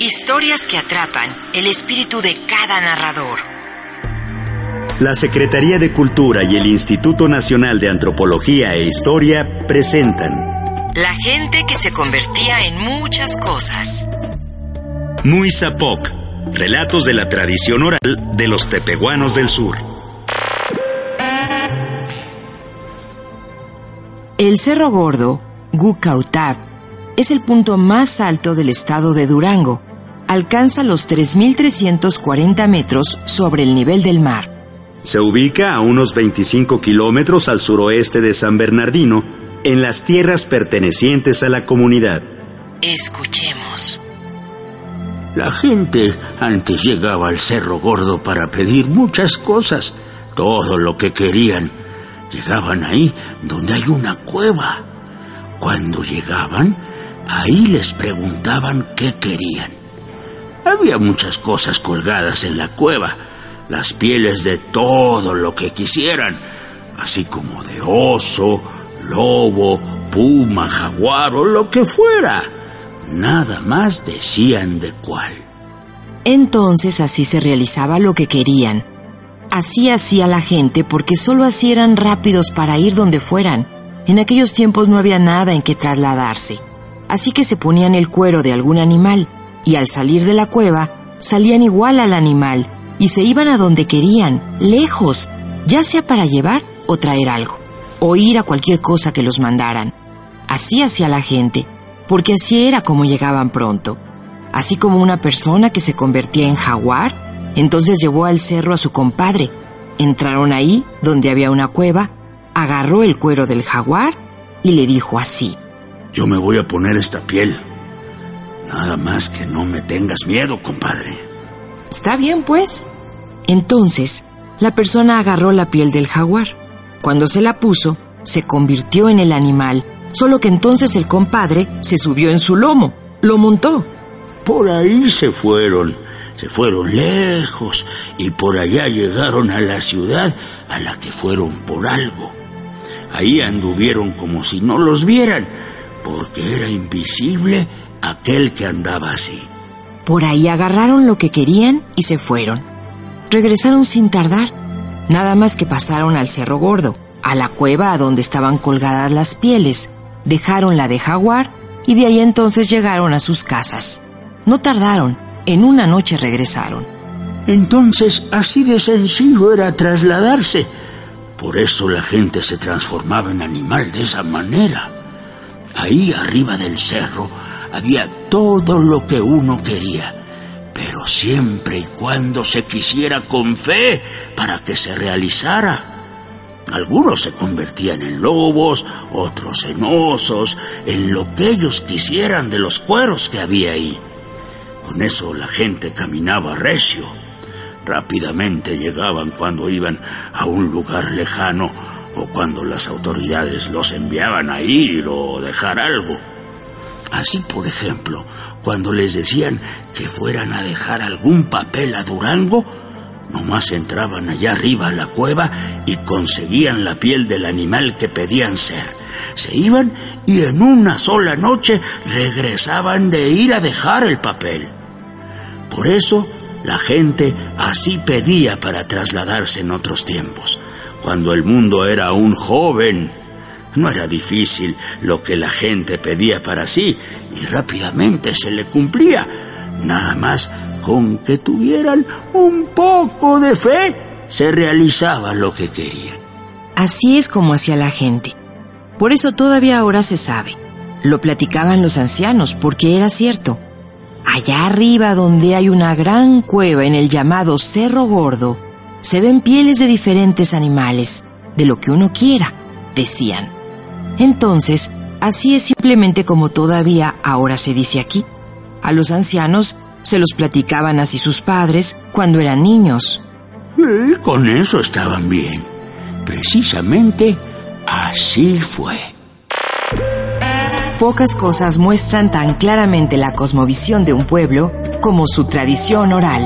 Historias que atrapan el espíritu de cada narrador. La Secretaría de Cultura y el Instituto Nacional de Antropología e Historia presentan La gente que se convertía en muchas cosas. Muy Zapoc, relatos de la tradición oral de los tepehuanos del sur. El Cerro Gordo, Gucautap, es el punto más alto del estado de Durango. Alcanza los 3.340 metros sobre el nivel del mar. Se ubica a unos 25 kilómetros al suroeste de San Bernardino, en las tierras pertenecientes a la comunidad. Escuchemos. La gente antes llegaba al Cerro Gordo para pedir muchas cosas, todo lo que querían. Llegaban ahí donde hay una cueva. Cuando llegaban, ahí les preguntaban qué querían. Había muchas cosas colgadas en la cueva, las pieles de todo lo que quisieran, así como de oso, lobo, puma, jaguar o lo que fuera. Nada más decían de cuál. Entonces así se realizaba lo que querían. Así hacía la gente porque solo así eran rápidos para ir donde fueran. En aquellos tiempos no había nada en que trasladarse. Así que se ponían el cuero de algún animal y al salir de la cueva salían igual al animal y se iban a donde querían, lejos, ya sea para llevar o traer algo, o ir a cualquier cosa que los mandaran. Así hacía la gente, porque así era como llegaban pronto. Así como una persona que se convertía en jaguar, entonces llevó al cerro a su compadre. Entraron ahí, donde había una cueva, agarró el cuero del jaguar y le dijo así. Yo me voy a poner esta piel. Nada más que no me tengas miedo, compadre. Está bien, pues. Entonces, la persona agarró la piel del jaguar. Cuando se la puso, se convirtió en el animal, solo que entonces el compadre se subió en su lomo, lo montó. Por ahí se fueron, se fueron lejos y por allá llegaron a la ciudad a la que fueron por algo. Ahí anduvieron como si no los vieran, porque era invisible aquel que andaba así. Por ahí agarraron lo que querían y se fueron. Regresaron sin tardar. Nada más que pasaron al Cerro Gordo, a la cueva a donde estaban colgadas las pieles, dejaron la de jaguar y de ahí entonces llegaron a sus casas. No tardaron, en una noche regresaron. Entonces así de sencillo era trasladarse. Por eso la gente se transformaba en animal de esa manera. Ahí arriba del cerro había todo lo que uno quería, pero siempre y cuando se quisiera con fe para que se realizara. Algunos se convertían en lobos, otros en osos, en lo que ellos quisieran de los cueros que había ahí. Con eso la gente caminaba recio. Rápidamente llegaban cuando iban a un lugar lejano o cuando las autoridades los enviaban a ir o dejar algo. Así, por ejemplo, cuando les decían que fueran a dejar algún papel a Durango, nomás entraban allá arriba a la cueva y conseguían la piel del animal que pedían ser. Se iban y en una sola noche regresaban de ir a dejar el papel. Por eso la gente así pedía para trasladarse en otros tiempos, cuando el mundo era aún joven. No era difícil lo que la gente pedía para sí y rápidamente se le cumplía. Nada más con que tuvieran un poco de fe, se realizaba lo que querían. Así es como hacía la gente. Por eso todavía ahora se sabe. Lo platicaban los ancianos porque era cierto. Allá arriba donde hay una gran cueva en el llamado Cerro Gordo, se ven pieles de diferentes animales, de lo que uno quiera, decían. Entonces, así es simplemente como todavía ahora se dice aquí. A los ancianos se los platicaban así sus padres cuando eran niños. Y con eso estaban bien. Precisamente así fue. Pocas cosas muestran tan claramente la cosmovisión de un pueblo como su tradición oral.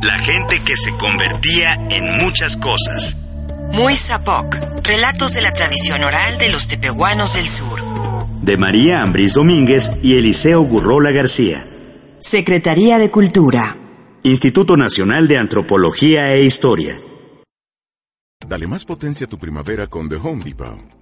La gente que se convertía en muchas cosas. Muy Zapoc, relatos de la tradición oral de los tepehuanos del sur. De María Ambris Domínguez y Eliseo Gurrola García. Secretaría de Cultura. Instituto Nacional de Antropología e Historia. Dale más potencia a tu primavera con The Home Depot.